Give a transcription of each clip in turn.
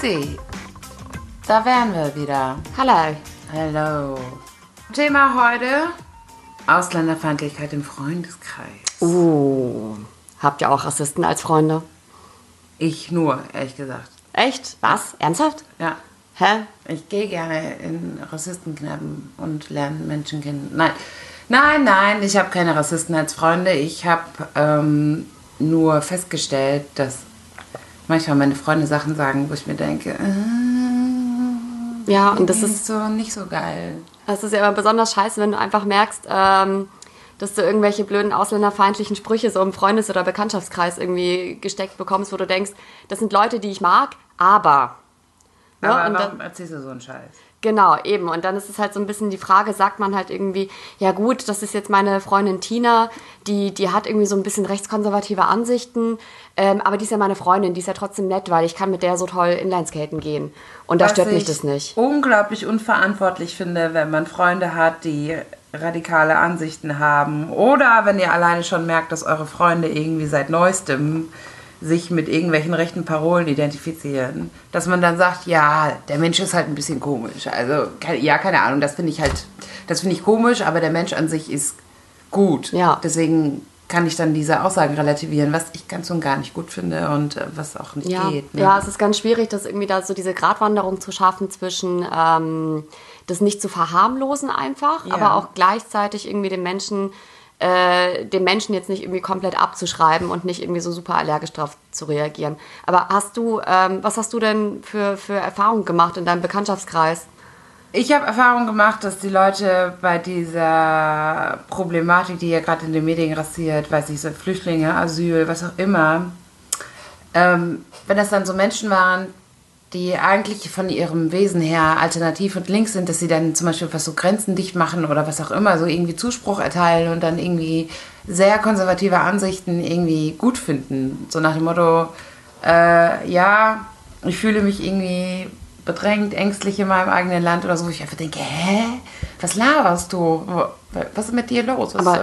Sissi, da wären wir wieder. Hallo. Hallo. Thema heute: Ausländerfeindlichkeit im Freundeskreis. Uh, habt ihr auch Rassisten als Freunde? Ich nur, ehrlich gesagt. Echt? Was? Ernsthaft? Ja. Hä? Ich gehe gerne in Rassistenkneipen und lerne Menschen kennen. Nein, nein, nein, ich habe keine Rassisten als Freunde. Ich habe ähm, nur festgestellt, dass manchmal meine Freunde Sachen sagen, wo ich mir denke, äh, Ja, und das ist, so nicht so geil. das ist ja immer besonders scheiße, wenn du einfach merkst, ähm, dass du irgendwelche blöden ausländerfeindlichen Sprüche so im Freundes- oder Bekanntschaftskreis irgendwie gesteckt bekommst, wo du denkst, das sind Leute, die ich mag, aber. Ja, Aber und warum dann, erzählst du so einen Scheiß? Genau, eben. Und dann ist es halt so ein bisschen die Frage, sagt man halt irgendwie, ja gut, das ist jetzt meine Freundin Tina, die, die hat irgendwie so ein bisschen rechtskonservative Ansichten, ähm, aber die ist ja meine Freundin, die ist ja trotzdem nett, weil ich kann mit der so toll Inlineskaten gehen. Und da Was stört mich ich das nicht. unglaublich unverantwortlich finde, wenn man Freunde hat, die radikale Ansichten haben. Oder wenn ihr alleine schon merkt, dass eure Freunde irgendwie seit neuestem sich mit irgendwelchen rechten Parolen identifizieren, dass man dann sagt, ja, der Mensch ist halt ein bisschen komisch. Also, ja, keine Ahnung, das finde ich halt, das finde ich komisch, aber der Mensch an sich ist gut. Ja. Deswegen kann ich dann diese Aussagen relativieren, was ich ganz und gar nicht gut finde und äh, was auch nicht Ja, geht. ne? ja, es ist ganz schwierig, das irgendwie da so diese Gratwanderung zu schaffen zwischen ähm, das nicht zu verharmlosen einfach, Ja. aber auch gleichzeitig irgendwie den Menschen äh, den Menschen jetzt nicht irgendwie komplett abzuschreiben und nicht irgendwie so super allergisch drauf zu reagieren. Aber hast du, ähm, was hast du denn für, für Erfahrungen gemacht in deinem Bekanntschaftskreis? Ich habe Erfahrung gemacht, dass die Leute bei dieser Problematik, die ja gerade in den Medien grassiert, weiß ich, so Flüchtlinge, Asyl, was auch immer, ähm, wenn das dann so Menschen waren, die eigentlich von ihrem Wesen her alternativ und links sind, dass sie dann zum Beispiel was so Grenzen dicht machen oder was auch immer, so irgendwie Zuspruch erteilen und dann irgendwie sehr konservative Ansichten irgendwie gut finden. So nach dem Motto, äh, ja, ich fühle mich irgendwie bedrängt, ängstlich in meinem eigenen Land oder so, wo ich einfach denke, hä? Was laberst du? Was ist mit dir los? Was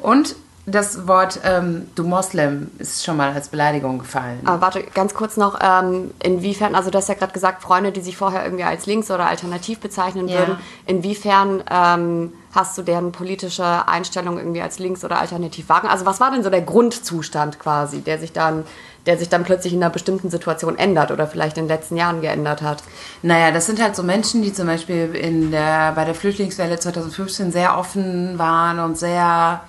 und das Wort ähm, du Moslem ist schon mal als Beleidigung gefallen. Aber warte, ganz kurz noch, ähm, inwiefern, also du hast ja gerade gesagt, Freunde, die sich vorher irgendwie als links oder alternativ bezeichnen Ja. würden, inwiefern ähm, hast du deren politische Einstellung irgendwie als links oder alternativ wagen? Also was war denn so der Grundzustand quasi, der sich dann, der sich dann plötzlich in einer bestimmten Situation ändert oder vielleicht in den letzten Jahren geändert hat? Naja, das sind halt so Menschen, die zum Beispiel in der, bei der Flüchtlingswelle 2015 sehr offen waren und sehr,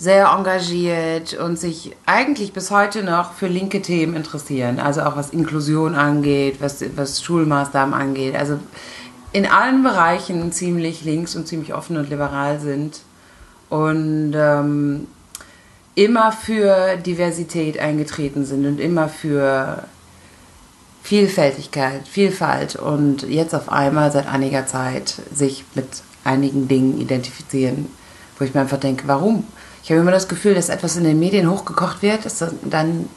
sehr engagiert und sich eigentlich bis heute noch für linke Themen interessieren. Also auch was Inklusion angeht, was, was Schulmaßnahmen angeht. Also in allen Bereichen ziemlich links und ziemlich offen und liberal sind. Und ähm, immer für Diversität eingetreten sind und immer für Vielfältigkeit, Vielfalt und jetzt auf einmal seit einiger Zeit sich mit einigen Dingen identifizieren, wo ich mir einfach denke, warum? Ich habe immer das Gefühl, dass etwas in den Medien hochgekocht wird, dass dann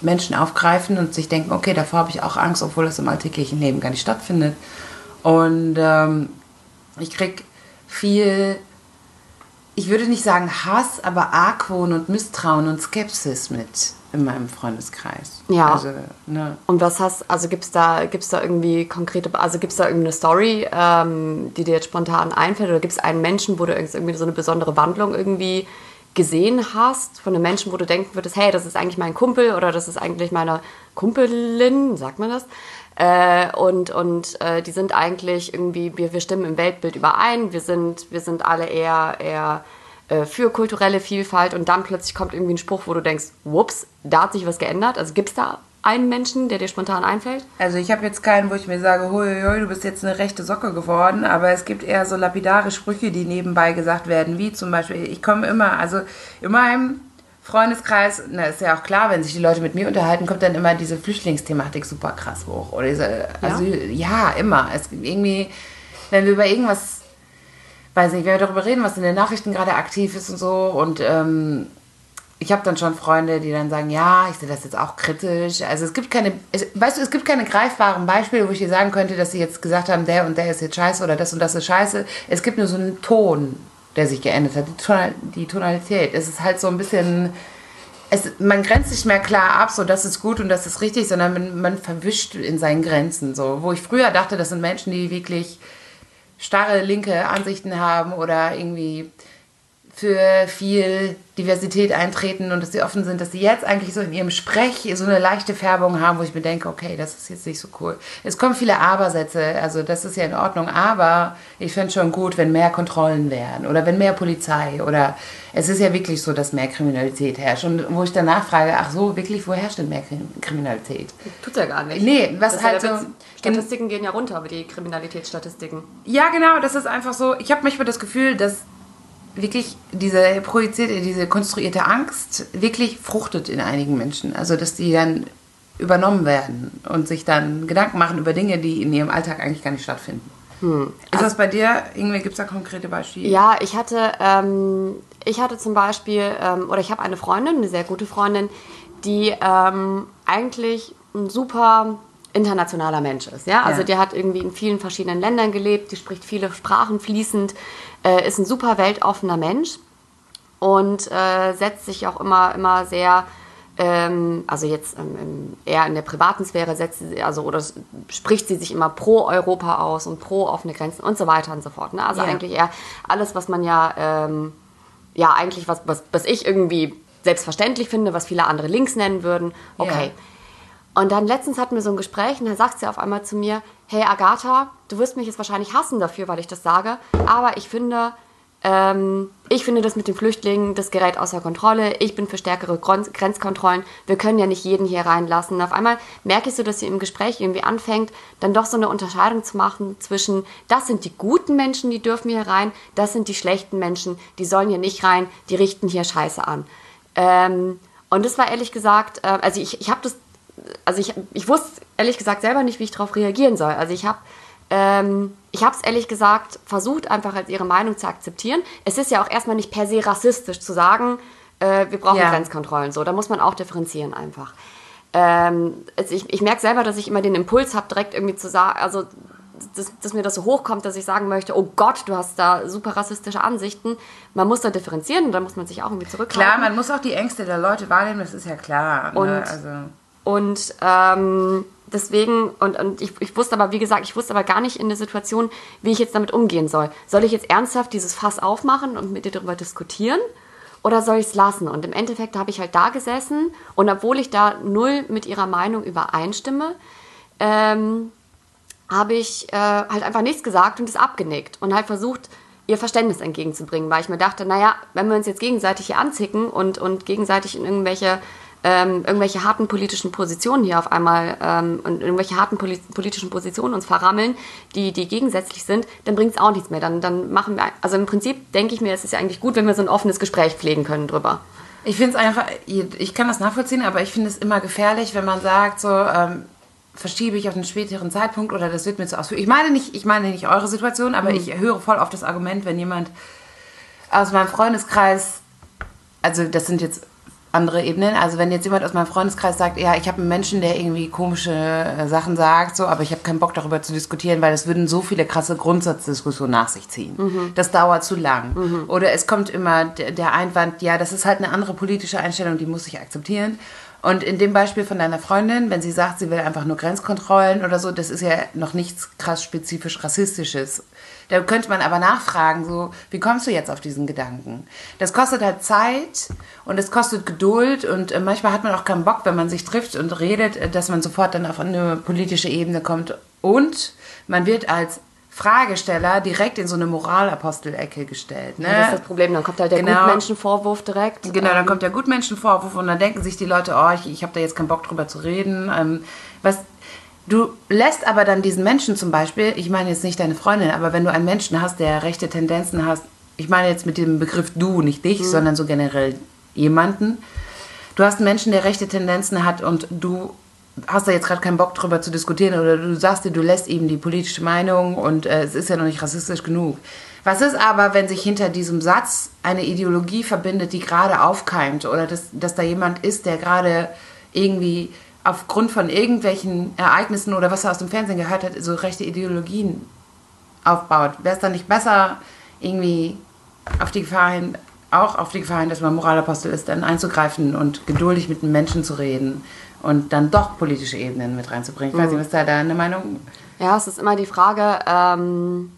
Menschen aufgreifen und sich denken, okay, davor habe ich auch Angst, obwohl das im alltäglichen Leben gar nicht stattfindet. Und ähm, ich krieg viel, ich würde nicht sagen Hass, aber Argwohn und Misstrauen und Skepsis mit in meinem Freundeskreis. Ja. Also, ne. Und was hast, also gibt's da, gibt's da irgendwie konkrete, also gibt's da irgendeine Story, ähm, die dir jetzt spontan einfällt oder gibt's einen Menschen, wo du irgendwie so eine besondere Wandlung irgendwie gesehen hast, von einem Menschen, wo du denken würdest, hey, das ist eigentlich mein Kumpel oder das ist eigentlich meine Kumpelin, sagt man das? Äh, und und äh, die sind eigentlich irgendwie, wir, wir stimmen im Weltbild überein, wir sind, wir sind alle eher, eher äh, für kulturelle Vielfalt und dann plötzlich kommt irgendwie ein Spruch, wo du denkst, whoops, da hat sich was geändert. Also gibt es da einen Menschen, der dir spontan einfällt? Also ich habe jetzt keinen, wo ich mir sage, hui, hui, du bist jetzt eine rechte Socke geworden, aber es gibt eher so lapidare Sprüche, die nebenbei gesagt werden, wie zum Beispiel, ich komme immer, also in meinem Freundeskreis, na ist ja auch klar, wenn sich die Leute mit mir unterhalten, kommt dann immer diese Flüchtlingsthematik super krass hoch. Oder diese Asyl, ja, immer. Es gibt irgendwie, wenn wir über irgendwas, weiß nicht, wir darüber reden, was in den Nachrichten gerade aktiv ist und so und ähm, ich habe dann schon Freunde, die dann sagen, ja, ich sehe das jetzt auch kritisch. Also es gibt keine, es, weißt du, es gibt keine greifbaren Beispiele, wo ich dir sagen könnte, dass sie jetzt gesagt haben, der und der ist jetzt scheiße oder das und das ist scheiße. Es gibt nur so einen Ton, der sich geändert hat, die, Tonal, die Tonalität. Es ist halt so ein bisschen es, man grenzt nicht mehr klar ab, so das ist gut und das ist richtig, sondern man, man verwischt in seinen Grenzen. So, wo ich früher dachte, das sind Menschen, die wirklich starre linke Ansichten haben oder irgendwie für viel Diversität eintreten und dass sie offen sind, dass sie jetzt eigentlich so in ihrem Sprech so eine leichte Färbung haben, wo ich mir denke, okay, das ist jetzt nicht so cool. Es kommen viele Aber-Sätze, also das ist ja in Ordnung, aber ich finde schon gut, wenn mehr Kontrollen wären oder wenn mehr Polizei oder es ist ja wirklich so, dass mehr Kriminalität herrscht und wo ich danach frage, ach so, wirklich, wo herrscht denn mehr Kriminalität? Tut ja gar nicht. Nee, was Das halt so... Statistiken gehen ja runter, aber die Kriminalitätsstatistiken. Ja, genau, das ist einfach so. Ich habe manchmal das Gefühl, dass wirklich diese projizierte, diese konstruierte Angst wirklich fruchtet in einigen Menschen. Also, dass die dann übernommen werden und sich dann Gedanken machen über Dinge, die in ihrem Alltag eigentlich gar nicht stattfinden. Ist das bei dir, irgendwie gibt es da konkrete Beispiele? Ja, ich hatte, ähm, ich hatte zum Beispiel, ähm, oder ich habe eine Freundin, eine sehr gute Freundin, die ähm, eigentlich ein super internationaler Mensch ist. Ja? Also Ja. die hat irgendwie in vielen verschiedenen Ländern gelebt, die spricht viele Sprachen fließend, äh, ist ein super weltoffener Mensch und äh, setzt sich auch immer, immer sehr, ähm, also jetzt ähm, eher in der privaten Sphäre setzt sie, also oder spricht sie sich immer pro Europa aus und pro offene Grenzen und so weiter und so fort. Ne? Also Ja. eigentlich eher alles, was man ja, ähm, ja eigentlich was, was, was ich irgendwie selbstverständlich finde, was viele andere links nennen würden. Okay. Und dann letztens hatten wir so ein Gespräch und da sagt sie auf einmal zu mir, hey Agatha, du wirst mich jetzt wahrscheinlich hassen dafür, weil ich das sage, aber ich finde, ähm, ich finde das mit den Flüchtlingen, das gerät außer Kontrolle. Ich bin für stärkere Grenz Grenzkontrollen. Wir können ja nicht jeden hier reinlassen. Und auf einmal merke ich so, dass sie im Gespräch irgendwie anfängt, dann doch so eine Unterscheidung zu machen zwischen, das sind die guten Menschen, die dürfen hier rein, das sind die schlechten Menschen, die sollen hier nicht rein, die richten hier Scheiße an. Ähm, und das war ehrlich gesagt, äh, also ich, ich habe das, also ich, ich wusste ehrlich gesagt selber nicht, wie ich darauf reagieren soll. Also ich habe ähm, ich habe es ehrlich gesagt versucht, einfach als ihre Meinung zu akzeptieren. Es ist ja auch erstmal nicht per se rassistisch zu sagen, äh, wir brauchen Ja. Grenzkontrollen. So, da muss man auch differenzieren einfach. Ähm, also ich ich merke selber, dass ich immer den Impuls habe, direkt irgendwie zu sagen, also dass, dass mir das so hochkommt, dass ich sagen möchte, oh Gott, du hast da super rassistische Ansichten. Man muss da differenzieren und da muss man sich auch irgendwie zurückhalten. Klar, man muss auch die Ängste der Leute wahrnehmen, das ist ja klar. Und- ne? also, Und ähm, deswegen, und, und ich, ich wusste aber, wie gesagt, ich wusste aber gar nicht in der Situation, wie ich jetzt damit umgehen soll. Soll ich jetzt ernsthaft dieses Fass aufmachen und mit dir darüber diskutieren? Oder soll ich es lassen? Und im Endeffekt habe ich halt da gesessen und obwohl ich da null mit ihrer Meinung übereinstimme, ähm, habe ich äh, halt einfach nichts gesagt und es abgenickt und halt versucht, ihr Verständnis entgegenzubringen, weil ich mir dachte, naja, wenn wir uns jetzt gegenseitig hier anzicken und, und gegenseitig in irgendwelche, ähm, irgendwelche harten politischen Positionen hier auf einmal ähm, und irgendwelche harten poli politischen Positionen uns verrammeln, die, die gegensätzlich sind, dann bringt es auch nichts mehr. Dann, dann machen wir, also im Prinzip denke ich mir, es ist ja eigentlich gut, wenn wir so ein offenes Gespräch pflegen können drüber. Ich finde es einfach, ich kann das nachvollziehen, aber ich finde es immer gefährlich, wenn man sagt, so ähm, verschiebe ich auf einen späteren Zeitpunkt oder das wird mir zu ausführlich. Ich meine nicht, ich meine nicht eure Situation, aber ich höre voll auf das Argument, wenn jemand aus meinem Freundeskreis, also das sind jetzt andere Ebenen, also wenn jetzt jemand aus meinem Freundeskreis sagt, ja, ich habe einen Menschen, der irgendwie komische äh, Sachen sagt, so, aber ich habe keinen Bock darüber zu diskutieren, weil es würden so viele krasse Grundsatzdiskussionen nach sich ziehen. Das dauert zu lang. Oder es kommt immer der Einwand, ja, das ist halt eine andere politische Einstellung, die muss ich akzeptieren. Und in dem Beispiel von deiner Freundin, wenn sie sagt, sie will einfach nur Grenzkontrollen oder so, das ist ja noch nichts krass spezifisch rassistisches. Da könnte man aber nachfragen, so, wie kommst du jetzt auf diesen Gedanken? Das kostet halt Zeit und es kostet Geduld und äh, manchmal hat man auch keinen Bock, wenn man sich trifft und redet, äh, dass man sofort dann auf eine politische Ebene kommt. Und man wird als Fragesteller direkt in so eine Moralapostelecke gestellt. Ne? Das ist das Problem. Dann kommt halt der Genau. Gutmenschenvorwurf direkt. Genau, dann kommt der Gutmenschenvorwurf und dann denken sich die Leute, oh, ich, ich habe da jetzt keinen Bock drüber zu reden. Ähm, was, du lässt aber dann diesen Menschen zum Beispiel, ich meine jetzt nicht deine Freundin, aber wenn du einen Menschen hast, der rechte Tendenzen hast, ich meine jetzt mit dem Begriff du, nicht dich, sondern so generell jemanden. Du hast einen Menschen, der rechte Tendenzen hat und du hast da jetzt gerade keinen Bock drüber zu diskutieren oder du sagst dir, du lässt ihm die politische Meinung und äh, es ist ja noch nicht rassistisch genug. Was ist aber, wenn sich hinter diesem Satz eine Ideologie verbindet, die gerade aufkeimt oder dass, dass da jemand ist, der gerade irgendwie aufgrund von irgendwelchen Ereignissen oder was er aus dem Fernsehen gehört hat, so rechte Ideologien aufbaut? Wäre es dann nicht besser, irgendwie auf die Gefahr hin, auch auf die Gefahr hin, dass man Moralapostel ist, dann einzugreifen und geduldig mit den Menschen zu reden und dann doch politische Ebenen mit reinzubringen. Ich weiß nicht, was da deine Meinung? Ja, es ist immer die Frage, ähm,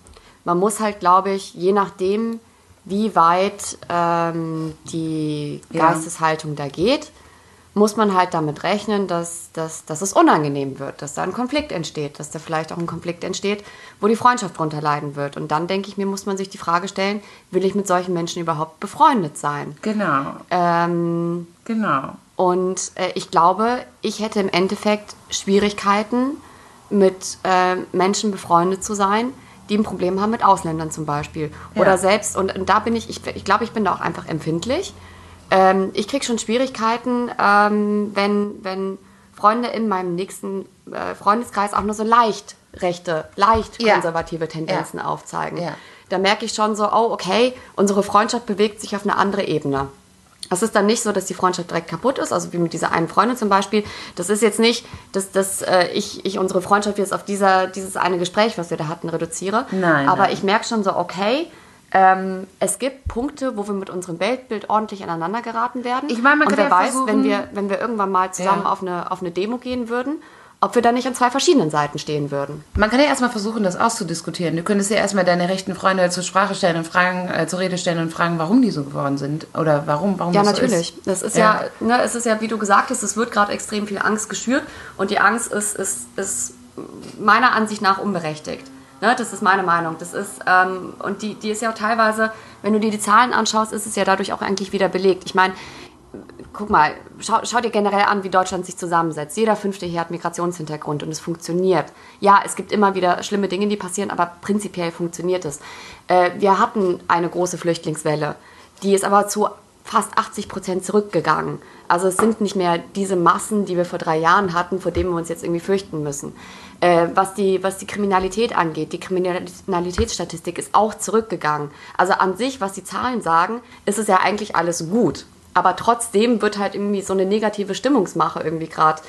man muss halt, glaube ich, je nachdem, wie weit ähm, die Ja. Geisteshaltung da geht, muss man halt damit rechnen, dass, dass, dass es unangenehm wird, dass da ein Konflikt entsteht, dass da vielleicht auch ein Konflikt entsteht, wo die Freundschaft drunter leiden wird. Und dann denke ich mir, muss man sich die Frage stellen, will ich mit solchen Menschen überhaupt befreundet sein? Genau, Ähm, genau. Und äh, ich glaube, ich hätte im Endeffekt Schwierigkeiten, mit äh, Menschen befreundet zu sein, die ein Problem haben mit Ausländern zum Beispiel. Ja. Oder selbst, und, und da bin ich, ich, ich glaube, ich bin da auch einfach empfindlich. Ähm, ich kriege schon Schwierigkeiten, ähm, wenn, wenn Freunde in meinem nächsten äh, Freundeskreis auch nur so leicht rechte, leicht Ja. konservative Tendenzen Ja. aufzeigen. Da merke ich schon so, oh, okay, unsere Freundschaft bewegt sich auf eine andere Ebene. Es ist dann nicht so, dass die Freundschaft direkt kaputt ist, also wie mit dieser einen Freundin zum Beispiel. Das ist jetzt nicht, dass, dass äh, ich, ich unsere Freundschaft jetzt auf dieser, dieses eine Gespräch, was wir da hatten, reduziere. Nein, Aber nein. ich merke schon so, okay, ähm, es gibt Punkte, wo wir mit unserem Weltbild ordentlich aneinander geraten werden. Ich meine, man Und kann wer ja weiß, versuchen- wenn wir, wenn wir irgendwann mal zusammen Ja. auf, eine, auf eine Demo gehen würden, ob wir dann nicht an zwei verschiedenen Seiten stehen würden. Man kann ja erstmal versuchen, das auszudiskutieren. Du könntest ja erstmal deine rechten Freunde zur Sprache stellen und fragen, äh, zur Rede stellen und fragen, warum die so geworden sind. Oder warum, warum Ja, das so natürlich. ist. Das ist ja, ne, es ist ja, wie du gesagt hast, es wird gerade extrem viel Angst geschürt und die Angst ist, ist, ist meiner Ansicht nach unberechtigt. Ne, das ist meine Meinung. Das ist, ähm, und die, die ist ja auch teilweise, wenn du dir die Zahlen anschaust, ist es ja dadurch auch eigentlich wieder belegt. Ich meine, guck mal, schau, schau dir generell an, wie Deutschland sich zusammensetzt. Jeder Fünfte hier hat Migrationshintergrund und es funktioniert. Ja, es gibt immer wieder schlimme Dinge, die passieren, aber prinzipiell funktioniert es. Äh, wir hatten eine große Flüchtlingswelle, die ist aber zu fast 80 Prozent zurückgegangen. Also es sind nicht mehr diese Massen, die wir vor drei Jahren hatten, vor denen wir uns jetzt irgendwie fürchten müssen. Äh, was, die, was die Kriminalität angeht, die Kriminalitätsstatistik ist auch zurückgegangen. Also an sich, was die Zahlen sagen, ist es ja eigentlich alles gut. Aber trotzdem wird halt irgendwie so eine negative Stimmungsmache irgendwie gerade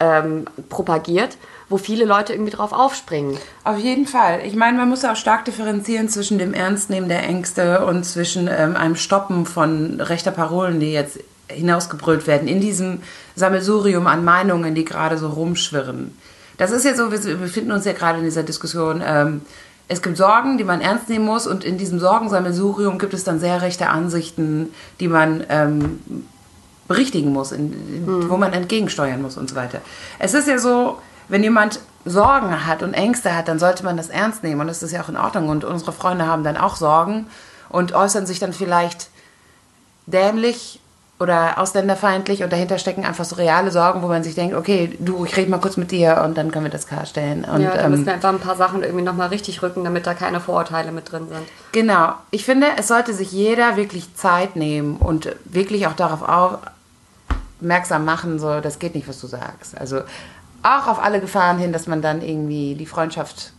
ähm, propagiert, wo viele Leute irgendwie drauf aufspringen. Auf jeden Fall. Ich meine, man muss auch stark differenzieren zwischen dem Ernstnehmen der Ängste und zwischen ähm, einem Stoppen von rechter Parolen, die jetzt hinausgebrüllt werden, in diesem Sammelsurium an Meinungen, die gerade so rumschwirren. Das ist ja so, wir befinden uns ja gerade in dieser Diskussion. Ähm, es gibt Sorgen, die man ernst nehmen muss, und in diesem Sorgensammelsurium gibt es dann sehr rechte Ansichten, die man ähm, berichtigen muss, in, in, wo man entgegensteuern muss und so weiter. Es ist ja so, wenn jemand Sorgen hat und Ängste hat, dann sollte man das ernst nehmen und das ist ja auch in Ordnung. Und unsere Freunde haben dann auch Sorgen und äußern sich dann vielleicht dämlich oder ausländerfeindlich und dahinter stecken einfach so reale Sorgen, wo man sich denkt, okay, du, ich rede mal kurz mit dir und dann können wir das klarstellen. Und, ja, da ähm, müssen wir einfach ein paar Sachen irgendwie nochmal richtig rücken, damit da keine Vorurteile mit drin sind. Genau. Ich finde, es sollte sich jeder wirklich Zeit nehmen und wirklich auch darauf aufmerksam machen, so, das geht nicht, was du sagst. Also auch auf alle Gefahren hin, dass man dann irgendwie die Freundschaft,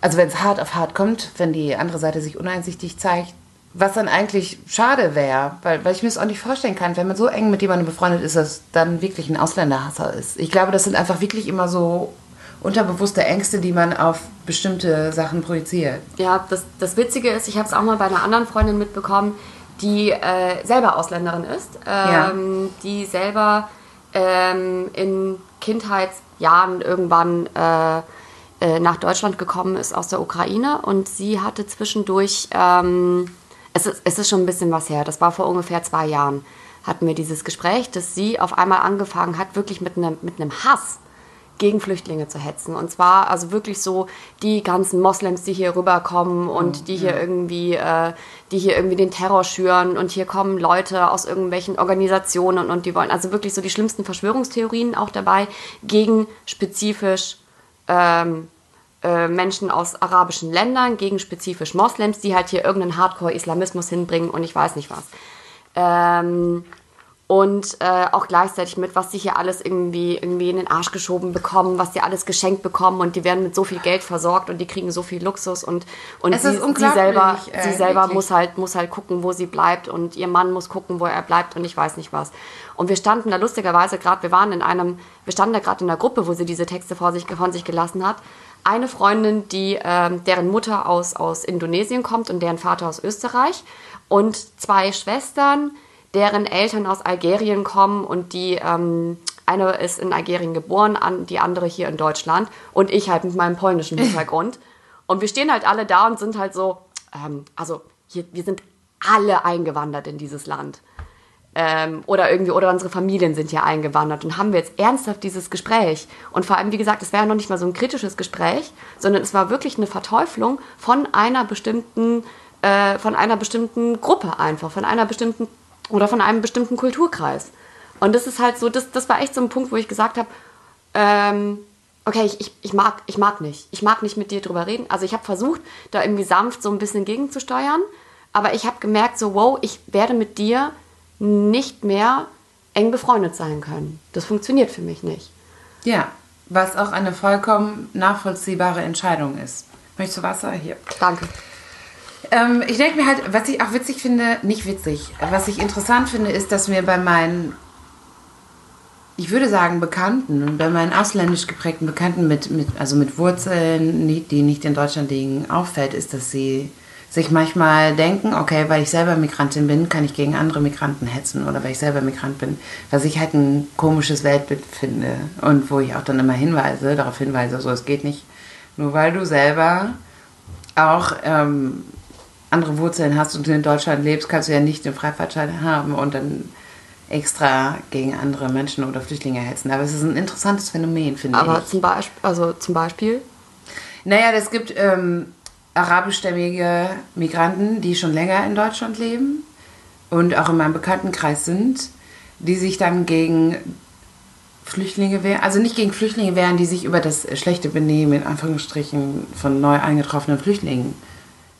also wenn es hart auf hart kommt, wenn die andere Seite sich uneinsichtig zeigt, was dann eigentlich schade wäre, weil, weil ich mir das auch nicht vorstellen kann, wenn man so eng mit jemandem befreundet ist, dass dann wirklich ein Ausländerhasser ist. Ich glaube, das sind einfach wirklich immer so unterbewusste Ängste, die man auf bestimmte Sachen projiziert. Ja, das, das Witzige ist, ich habe es auch mal bei einer anderen Freundin mitbekommen, die äh, selber Ausländerin ist, ähm, die selber ähm, in Kindheitsjahren irgendwann äh, äh, nach Deutschland gekommen ist aus der Ukraine und sie hatte zwischendurch, ähm, es, ist, es ist schon ein bisschen was her, das war vor ungefähr zwei Jahren, hatten wir dieses Gespräch, dass sie auf einmal angefangen hat, wirklich mit einem mit einem Hass gegen Flüchtlinge zu hetzen. Und zwar also wirklich so die ganzen Moslems, die hier rüberkommen und die hier irgendwie, äh, die hier irgendwie den Terror schüren. Und hier kommen Leute aus irgendwelchen Organisationen und, und die wollen also wirklich so die schlimmsten Verschwörungstheorien auch dabei gegen spezifisch ähm, äh, Menschen aus arabischen Ländern, gegen spezifisch Moslems, die halt hier irgendeinen Hardcore-Islamismus hinbringen und ich weiß nicht was. Ähm, und äh, auch gleichzeitig mit, was sie hier alles irgendwie, irgendwie in den Arsch geschoben bekommen, was sie alles geschenkt bekommen und die werden mit so viel Geld versorgt und die kriegen so viel Luxus und, und Es sie, sie selber, äh, sie selber wirklich. muss halt, muss halt gucken, wo sie bleibt und ihr Mann muss gucken, wo er bleibt und ich weiß nicht was. Und wir standen da lustigerweise gerade, wir waren in einem, wir standen da gerade in einer Gruppe, wo sie diese Texte vor sich, von sich gelassen hat. Eine Freundin, die, ähm, deren Mutter aus, aus Indonesien kommt und deren Vater aus Österreich und zwei Schwestern, deren Eltern aus Algerien kommen und die ähm, eine ist in Algerien geboren, an, die andere hier in Deutschland und ich halt mit meinem polnischen Hintergrund. Und wir stehen halt alle da und sind halt so, ähm, also hier, wir sind alle eingewandert in dieses Land. Ähm, oder irgendwie, oder unsere Familien sind hier eingewandert und haben wir jetzt ernsthaft dieses Gespräch. Und vor allem, wie gesagt, es war ja noch nicht mal so ein kritisches Gespräch, sondern es war wirklich eine Verteuflung von einer bestimmten, äh, von einer bestimmten Gruppe einfach, von einer bestimmten oder von einem bestimmten Kulturkreis. Und das ist halt so, das, das war echt so ein Punkt, wo ich gesagt habe, ähm, okay, ich, ich, ich, mag, ich mag nicht. Ich mag nicht mit dir drüber reden. Also ich habe versucht, da irgendwie sanft so ein bisschen gegenzusteuern. Aber ich habe gemerkt, so, wow, ich werde mit dir nicht mehr eng befreundet sein können. Das funktioniert für mich nicht. Ja, was auch eine vollkommen nachvollziehbare Entscheidung ist. Möchtest du Wasser? Hier. Danke. Ähm, ich denke mir halt, was ich auch witzig finde, nicht witzig, was ich interessant finde, ist, dass mir bei meinen, ich würde sagen, Bekannten bei meinen ausländisch geprägten Bekannten mit, mit, also mit Wurzeln, die die nicht in Deutschland liegen, auffällt, ist, dass sie sich manchmal denken, okay, weil ich selber Migrantin bin, kann ich gegen andere Migranten hetzen oder weil ich selber Migrant bin, was ich halt ein komisches Weltbild finde und wo ich auch dann immer hinweise, darauf hinweise, so es geht nicht, nur weil du selber auch ähm, andere Wurzeln hast und du in Deutschland lebst, kannst du ja nicht den Freifahrtschein haben und dann extra gegen andere Menschen oder Flüchtlinge hetzen. Aber es ist ein interessantes Phänomen, finde Aber ich. zum, Beisp also zum Beispiel, Naja, es gibt ähm, arabischstämmige Migranten, die schon länger in Deutschland leben und auch in meinem Bekanntenkreis sind, die sich dann gegen Flüchtlinge wehren, also nicht gegen Flüchtlinge wehren, die sich über das schlechte Benehmen in Anführungsstrichen von neu eingetroffenen Flüchtlingen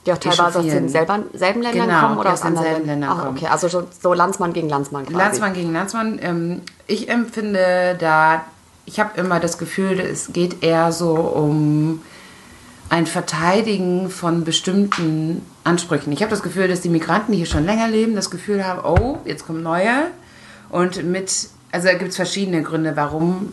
die auch teilweise aus den selben, selben Ländern Genau, kommen oder aus aus den selben Ländern kommen. okay, also so, so Landsmann gegen Landsmann quasi. Landsmann gegen Landsmann. Ähm, ich empfinde da, ich habe immer das Gefühl, es geht eher so um ein Verteidigen von bestimmten Ansprüchen. Ich habe das Gefühl, dass die Migranten, die hier schon länger leben, das Gefühl haben, oh, jetzt kommen neue. Und mit, also da gibt es verschiedene Gründe, warum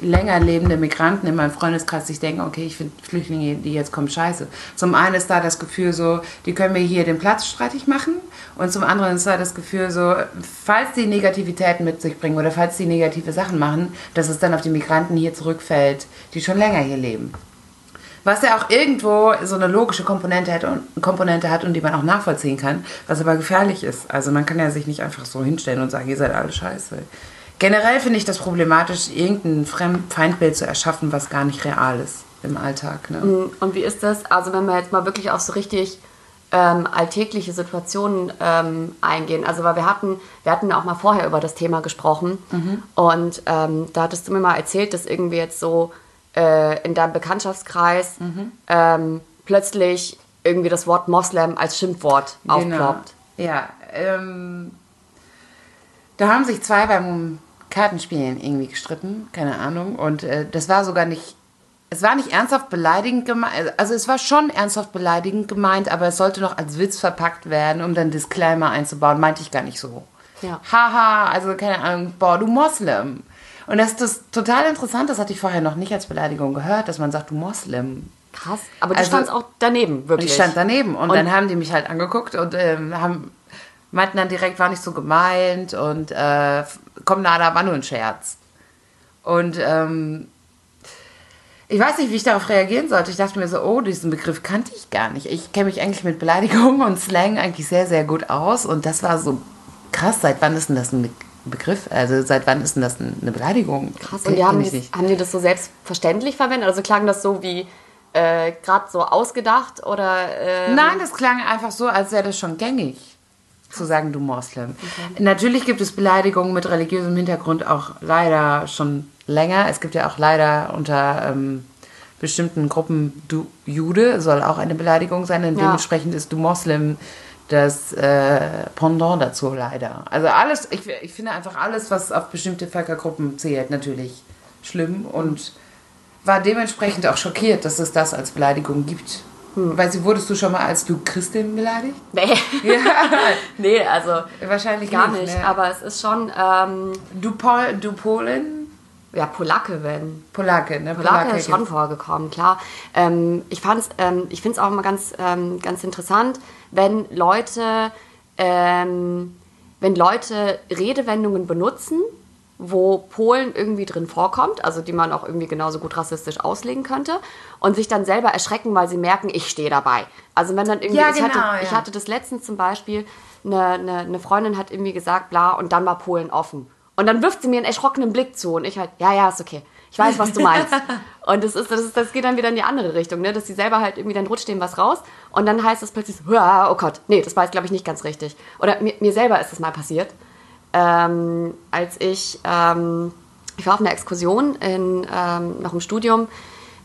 länger lebende Migranten in meinem Freundeskreis sich denken, okay, ich finde Flüchtlinge, die jetzt kommen, scheiße. Zum einen ist da das Gefühl so, die können mir hier den Platz streitig machen. Und zum anderen ist da das Gefühl so, falls die Negativitäten mit sich bringen oder falls die negative Sachen machen, dass es dann auf die Migranten hier zurückfällt, die schon länger hier leben. Was ja auch irgendwo so eine logische Komponente hat, und, Komponente hat und die man auch nachvollziehen kann, was aber gefährlich ist. Also man kann ja sich nicht einfach so hinstellen und sagen, ihr seid alle scheiße. Generell finde ich das problematisch, irgendein Fremd Feindbild zu erschaffen, was gar nicht real ist im Alltag. Ne? Und wie ist das? Also wenn wir jetzt mal wirklich auf so richtig ähm, alltägliche Situationen ähm, eingehen. Also weil wir hatten, wir hatten auch mal vorher über das Thema gesprochen und ähm, da hattest du mir mal erzählt, dass irgendwie jetzt so äh, in deinem Bekanntschaftskreis ähm, plötzlich irgendwie das Wort Moslem als Schimpfwort aufploppt. Genau. Ja, ähm, da haben sich zwei beim Kartenspielen irgendwie gestritten, keine Ahnung. Und äh, das war sogar nicht, es war nicht ernsthaft beleidigend gemeint, also es war schon ernsthaft beleidigend gemeint, aber es sollte noch als Witz verpackt werden, um dann Disclaimer einzubauen, meinte ich gar nicht so. Ja. Haha, also keine Ahnung, boah, du Moslem. Und das ist das total interessant, das hatte ich vorher noch nicht als Beleidigung gehört, dass man sagt, du Moslem. Krass. Aber du Also- standst auch daneben, Und wirklich. ich stand daneben und, Und- dann haben die mich halt angeguckt und ähm, haben, meinten dann direkt, war nicht so gemeint und äh, komm, nada, war nur ein Scherz. Und ähm, ich weiß nicht, wie ich darauf reagieren sollte. Ich dachte mir so, oh, diesen Begriff kannte ich gar nicht. Ich kenne mich eigentlich mit Beleidigungen und Slang eigentlich sehr, sehr gut aus. Und das war so krass. Seit wann ist denn das ein Be- Begriff? Also seit wann ist denn das eine Beleidigung? Krass. Und die haben, nicht. haben die das so selbstverständlich verwendet? Also klang das so wie äh, gerade so ausgedacht oder äh, Nein, das klang einfach so, als wäre das schon gängig, zu sagen, du Moslem. Natürlich gibt es Beleidigungen mit religiösem Hintergrund auch leider schon länger. Es gibt ja auch leider unter ähm, bestimmten Gruppen, du Jude soll auch eine Beleidigung sein. Und Ja. dementsprechend ist du Moslem das äh, Pendant dazu leider. Also alles, ich, ich finde einfach alles, was auf bestimmte Völkergruppen zählt, natürlich schlimm und war dementsprechend auch schockiert, dass es das als Beleidigung gibt. Hm. Weil sie wurdest du schon mal als du Christin beleidigt? Nee. Ja. nee, also wahrscheinlich gar nicht. nicht. Ne? Aber es ist schon. Ähm, du, Pol, du Polin? Ja, Polacke, wenn. Polacke, ne? Polacke, Polacke ist schon vorgekommen, klar. Ähm, ich fand's, ähm, ich finde es auch immer ganz, ähm, ganz interessant, wenn Leute, ähm, wenn Leute Redewendungen benutzen, wo Polen irgendwie drin vorkommt, also die man auch irgendwie genauso gut rassistisch auslegen könnte, und sich dann selber erschrecken, weil sie merken, ich stehe dabei. Also wenn dann irgendwie, ja, ich, genau, hatte, ja. ich hatte das letztens zum Beispiel, eine, eine, eine Freundin hat irgendwie gesagt, bla, und dann war Polen offen. Und dann wirft sie mir einen erschrockenen Blick zu und ich halt, ja, ja, ist okay. Ich weiß, was du meinst. und das, ist, das, ist, das geht dann wieder in die andere Richtung, ne? dass sie selber halt irgendwie, dann rutscht dem was raus und dann heißt es plötzlich, oh Gott, nee, das war jetzt, glaube ich, nicht ganz richtig. Oder mir, mir selber ist das mal passiert, ähm, als ich, ähm, ich war auf einer Exkursion in, ähm, noch im Studium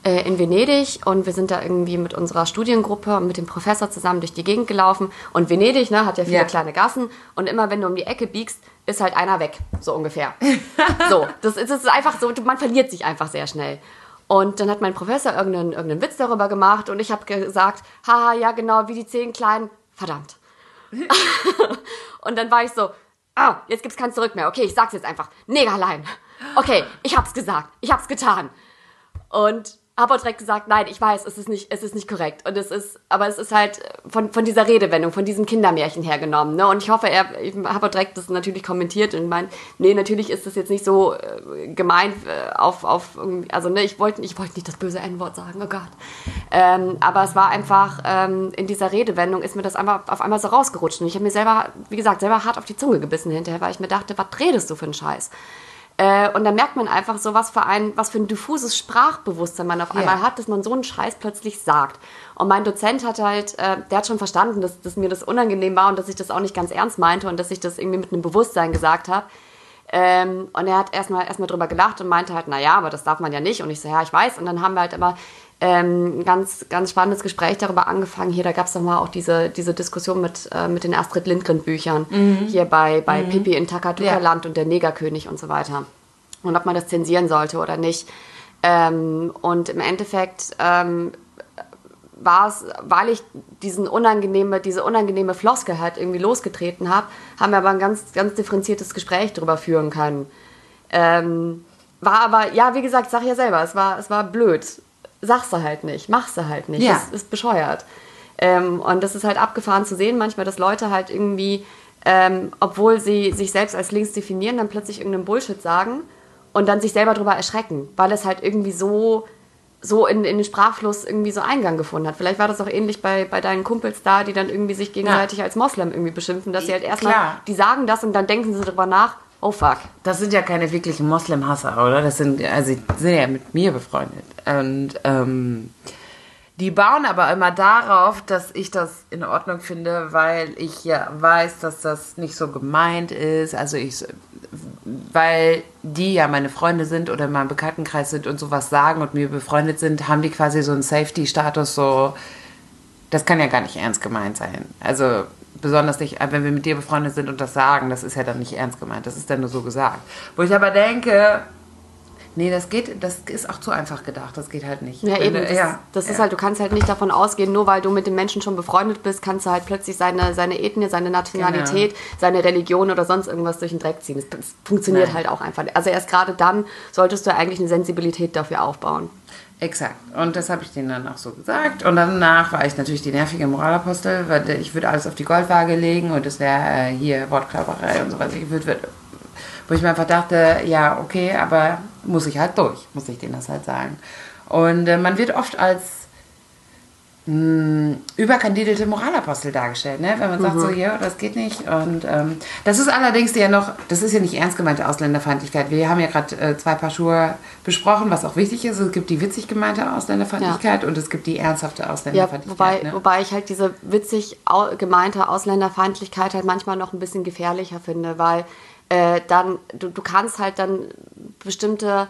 äh, in Venedig und wir sind da irgendwie mit unserer Studiengruppe und mit dem Professor zusammen durch die Gegend gelaufen und Venedig ne, hat ja viele Ja. kleine Gassen und immer wenn du um die Ecke biegst, ist halt einer weg, so ungefähr. so, das ist, das ist einfach so, man verliert sich einfach sehr schnell. Und dann hat mein Professor irgendeinen, irgendeinen Witz darüber gemacht und ich habe gesagt, haha, ja genau, wie die zehn kleinen, verdammt. und dann war ich so, ah, jetzt gibt's kein Zurück mehr. Okay, ich sag's jetzt einfach. Negerlein. Okay, ich hab's gesagt. Ich hab's getan. Und habe auch direkt gesagt, nein, ich weiß, es ist nicht, es ist nicht korrekt. Und es ist, aber es ist halt von, von dieser Redewendung, von diesem Kindermärchen hergenommen. Ne? Und ich hoffe, er, ich habe auch direkt das natürlich kommentiert und meint, nee, natürlich ist das jetzt nicht so äh, gemeint äh, auf, auf, also ne, ich wollte ich wollte nicht das böse N-Wort sagen, oh Gott. Ähm, aber es war einfach, ähm, in dieser Redewendung ist mir das einfach auf einmal so rausgerutscht. Und ich habe mir selber, wie gesagt, selber hart auf die Zunge gebissen hinterher, weil ich mir dachte, was redest du für einen Scheiß? Äh, und da merkt man einfach so, was für ein, was für ein diffuses Sprachbewusstsein man auf einmal Ja. hat, dass man so einen Scheiß plötzlich sagt. Und mein Dozent hat halt, äh, der hat schon verstanden, dass, dass mir das unangenehm war und dass ich das auch nicht ganz ernst meinte und dass ich das irgendwie mit einem Bewusstsein gesagt habe. Ähm, und er hat erstmal erstmal drüber gelacht und meinte halt, naja, aber das darf man ja nicht. Und ich so, ja, ich weiß. Und dann haben wir halt immer ähm, ein ganz, ganz spannendes Gespräch darüber angefangen. Hier, da gab es doch mal auch diese, diese Diskussion mit, äh, mit den Astrid Lindgren-Büchern. Hier bei, bei Pippi in Takatuka-Land und der Negerkönig und so weiter. Und ob man das zensieren sollte oder nicht. Ähm, und im Endeffekt ähm, war es, weil ich diesen unangenehme, diese unangenehme Floskel halt irgendwie losgetreten habe, haben wir aber ein ganz, ganz differenziertes Gespräch darüber führen können. Ähm, war aber, ja, wie gesagt, sag ja selber, es war, es war blöd. Sagst du halt nicht, machst du halt nicht. Ja. Das ist bescheuert. Ähm, und das ist halt abgefahren zu sehen, manchmal, dass Leute halt irgendwie, ähm, obwohl sie sich selbst als links definieren, dann plötzlich irgendeinen Bullshit sagen und dann sich selber drüber erschrecken, weil es halt irgendwie so, so in, in den Sprachfluss irgendwie so Eingang gefunden hat. Vielleicht war das auch ähnlich bei, bei deinen Kumpels da, die dann irgendwie sich gegenseitig als Moslem irgendwie beschimpfen, dass sie halt erstmal, die sagen das und dann denken sie drüber nach, oh fuck. Das sind ja keine wirklichen Moslem-Hasser, oder? Das sind, also sie sind ja mit mir befreundet. Und ähm, die bauen aber immer darauf, dass ich das in Ordnung finde, weil ich ja weiß, dass das nicht so gemeint ist. Also ich, weil die ja meine Freunde sind oder in meinem Bekanntenkreis sind und sowas sagen und mir befreundet sind, haben die quasi so einen Safety-Status, so, das kann ja gar nicht ernst gemeint sein. Also besonders nicht, wenn wir mit dir befreundet sind und das sagen, das ist ja dann nicht ernst gemeint, das ist dann nur so gesagt. Wo ich aber denke, nee, das geht, das ist auch zu einfach gedacht, das geht halt nicht. Ja, Wenn eben. du- Das, ja, das ist ja. halt, du kannst halt nicht davon ausgehen, nur weil du mit dem Menschen schon befreundet bist, kannst du halt plötzlich seine, seine Ethnie, seine Nationalität, seine Religion oder sonst irgendwas durch den Dreck ziehen. Das, das funktioniert Nein. halt auch einfach. Also erst gerade dann solltest du eigentlich eine Sensibilität dafür aufbauen. Exakt. Und das habe ich denen dann auch so gesagt. Und danach war ich natürlich die nervige Moralapostel, weil ich würde alles auf die Goldwaage legen und es wäre äh, hier Wortklauberei und so weiter. Ich würd, würd, wo ich mir einfach dachte, ja, okay, aber muss ich halt durch, muss ich denen das halt sagen. Und äh, man wird oft als mh, überkandidelte Moralapostel dargestellt, ne? wenn man sagt so, ja, das geht nicht. Und ähm, das ist allerdings ja noch, das ist ja nicht ernst gemeinte Ausländerfeindlichkeit. Wir haben ja gerade äh, zwei Paar Schuhe besprochen, was auch wichtig ist. Es gibt die witzig gemeinte Ausländerfeindlichkeit und es gibt die ernsthafte Ja, Ausländerfeindlichkeit. wobei, ne? wobei ich halt diese witzig gemeinte Ausländerfeindlichkeit halt manchmal noch ein bisschen gefährlicher finde, weil äh, dann, du, du kannst halt dann bestimmte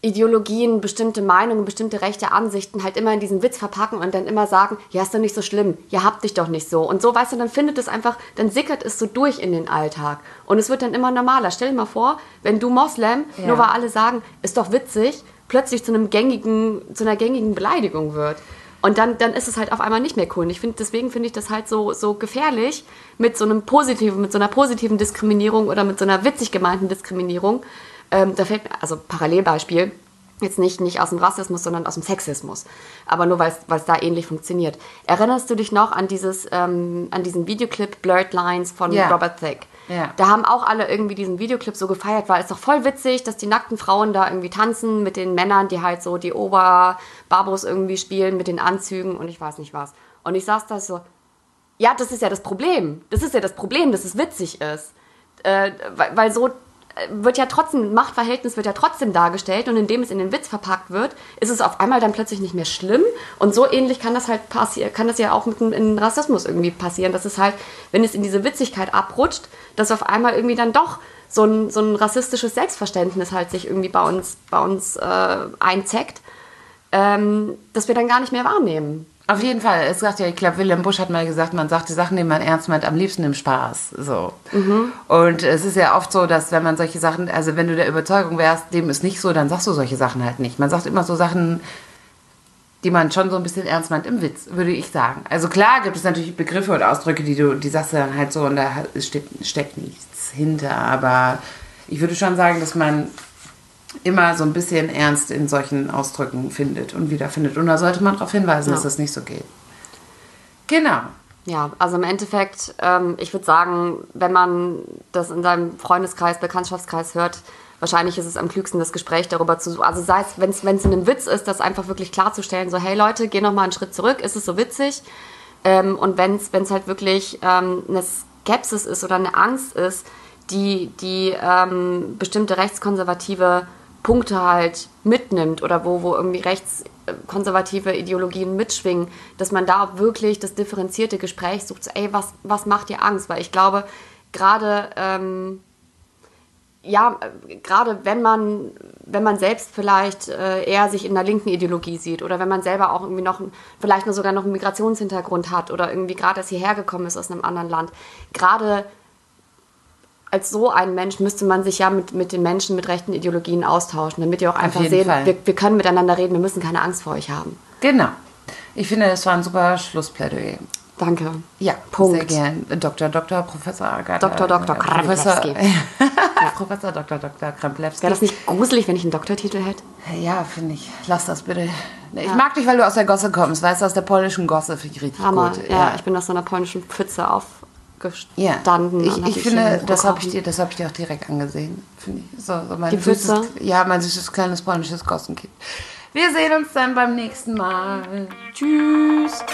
Ideologien, bestimmte Meinungen, bestimmte rechte Ansichten halt immer in diesen Witz verpacken und dann immer sagen, ja, ist doch nicht so schlimm, ja, habt dich doch nicht so. Und so, weißt du, dann findet es einfach, dann sickert es so durch in den Alltag. Und es wird dann immer normaler. Stell dir mal vor, wenn du Moslem, ja. nur weil alle sagen, ist doch witzig, plötzlich zu einem gängigen, zu einer gängigen Beleidigung wird. Und dann, dann ist es halt auf einmal nicht mehr cool. Und ich finde, deswegen finde ich das halt so, so gefährlich mit so einem positiven, mit so einer positiven Diskriminierung oder mit so einer witzig gemeinten Diskriminierung, ähm, da fällt mir, also Parallelbeispiel, jetzt nicht, nicht aus dem Rassismus, sondern aus dem Sexismus. Aber nur, weil es da ähnlich funktioniert. Erinnerst du dich noch an, dieses, ähm, an diesen Videoclip Blurred Lines von yeah. Robert Thicke? Yeah. Da haben auch alle irgendwie diesen Videoclip so gefeiert, weil es doch voll witzig, dass die nackten Frauen da irgendwie tanzen mit den Männern, die halt so die Oberbarbos irgendwie spielen mit den Anzügen und ich weiß nicht was. Und ich saß da so, ja, das ist ja das Problem. Das ist ja das Problem, dass es witzig ist. Äh, weil, weil so wird ja trotzdem, Machtverhältnis wird ja trotzdem dargestellt und indem es in den Witz verpackt wird, ist es auf einmal dann plötzlich nicht mehr schlimm. Und so ähnlich kann das halt passieren, kann das ja auch mit in Rassismus irgendwie passieren, dass es halt, wenn es in diese Witzigkeit abrutscht, dass auf einmal irgendwie dann doch so ein, so ein rassistisches Selbstverständnis halt sich irgendwie bei uns, bei uns äh, einzeckt, ähm, dass wir dann gar nicht mehr wahrnehmen. Auf jeden Fall. Es sagt ja, ich glaube, Willem Busch hat mal gesagt, man sagt die Sachen, die man ernst meint, am liebsten im Spaß. So. Mhm. Und es ist ja oft so, dass wenn man solche Sachen, also wenn du der Überzeugung wärst, dem ist nicht so, dann sagst du solche Sachen halt nicht. Man sagt immer so Sachen, die man schon so ein bisschen ernst meint im Witz, würde ich sagen. Also klar gibt es natürlich Begriffe und Ausdrücke, die du, die sagst du dann halt so und da steckt, steckt nichts hinter. Aber ich würde schon sagen, dass man immer so ein bisschen Ernst in solchen Ausdrücken findet und wiederfindet. Und da sollte man darauf hinweisen, ja. dass das nicht so geht. Genau. Ja, also im Endeffekt, ähm, ich würde sagen, wenn man das in seinem Freundeskreis, Bekanntschaftskreis hört, wahrscheinlich ist es am klügsten, das Gespräch darüber zu, also sei es, wenn es in einem Witz ist, das einfach wirklich klarzustellen, so, hey Leute, geh noch mal einen Schritt zurück, ist es so witzig? Ähm, und wenn es halt wirklich ähm, eine Skepsis ist oder eine Angst ist, die, die ähm, bestimmte rechtskonservative Punkte halt mitnimmt oder wo, wo irgendwie rechtskonservative Ideologien mitschwingen, dass man da wirklich das differenzierte Gespräch sucht, ey, was, was macht dir Angst? Weil ich glaube, gerade, ähm, ja, gerade wenn man, wenn man selbst vielleicht äh, eher sich in der linken Ideologie sieht oder wenn man selber auch irgendwie noch, vielleicht nur sogar noch einen Migrationshintergrund hat oder irgendwie gerade erst hierher gekommen ist aus einem anderen Land, gerade als so ein Mensch müsste man sich ja mit, mit den Menschen mit rechten Ideologien austauschen, damit ihr auch einfach seht, wir, wir, können miteinander reden, wir müssen keine Angst vor euch haben. Genau. Ich finde, das war ein super Schlussplädoyer. Danke. Ja, Punkt. sehr gern. Dr. Dr. Professor Agatha. Dr. Dr. Kremplewski. ja. Professor Dr. Dr. Kremplewski. Wäre das nicht gruselig, wenn ich einen Doktortitel hätte? Ja, finde ich. Lass das bitte. Ich ja. mag dich, weil du aus der Gosse kommst. Weißt du, aus der polnischen Gosse finde ich richtig Hammer. gut. Ja, ja, ich bin aus so einer polnischen Pfütze auf, gestanden. Ja, ich, ich finde, das habe ich, dir, hab ich dir auch direkt angesehen. Finde ich. So, so mein Die süßes, ja, mein süßes kleines polnisches Gossenkind. Wir sehen uns dann beim nächsten Mal. Tschüss.